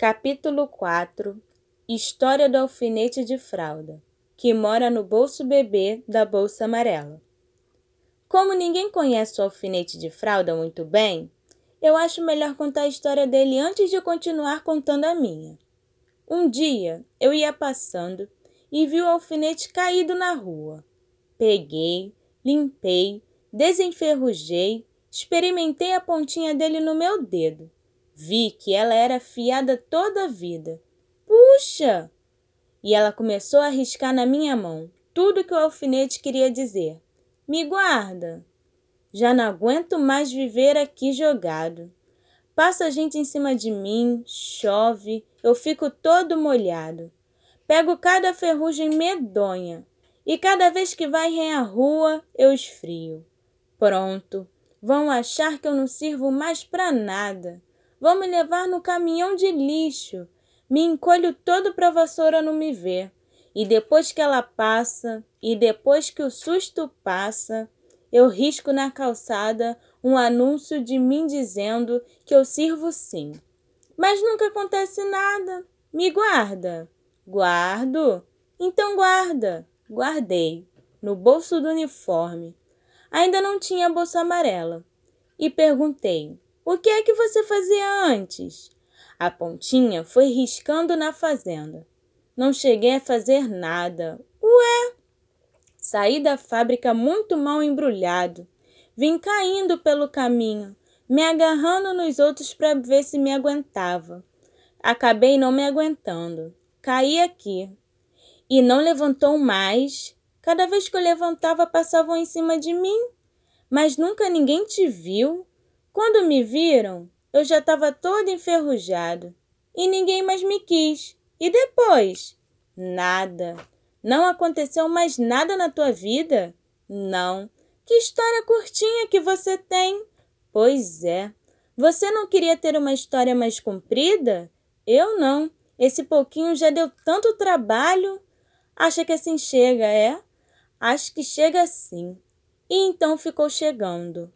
Capítulo 4 História do alfinete de fralda, que mora no bolso bebê da bolsa amarela. Como ninguém conhece o alfinete de fralda muito bem, eu acho melhor contar a história dele antes de continuar contando a minha. Um dia eu ia passando e vi o alfinete caído na rua. Peguei, limpei, desenferrujei, experimentei a pontinha dele no meu dedo Vi que ela era fiada toda a vida. Puxa! E ela começou a riscar na minha mão tudo que o alfinete queria dizer. Me guarda! Já não aguento mais viver aqui jogado. Passa gente em cima de mim, chove, eu fico todo molhado. Pego cada ferrugem medonha e cada vez que vai a rua eu esfrio. Pronto, vão achar que eu não sirvo mais para nada. Vão me levar no caminhão de lixo. Me encolho todo para a vassoura não me ver. E depois que ela passa, e depois que o susto passa, eu risco na calçada um anúncio de mim dizendo que eu sirvo sim. Mas nunca acontece nada. Me guarda. Guardo. Então guarda. Guardei. No bolso do uniforme. Ainda não tinha bolsa amarela. E perguntei: o que é que você fazia antes? A pontinha foi riscando na fazenda. Não cheguei a fazer nada. Ué! Saí da fábrica muito mal embrulhado. Vim caindo pelo caminho, me agarrando nos outros para ver se me aguentava. Acabei não me aguentando. Caí aqui. E não levantou mais. Cada vez que eu levantava, passavam em cima de mim. Mas nunca ninguém te viu. Quando me viram, eu já estava todo enferrujado e ninguém mais me quis. E depois? Nada. Não aconteceu mais nada na tua vida? Não. Que história curtinha que você tem. Pois é. Você não queria ter uma história mais comprida? Eu não. Esse pouquinho já deu tanto trabalho. Acha que assim chega, é? Acho que chega assim. E então ficou chegando.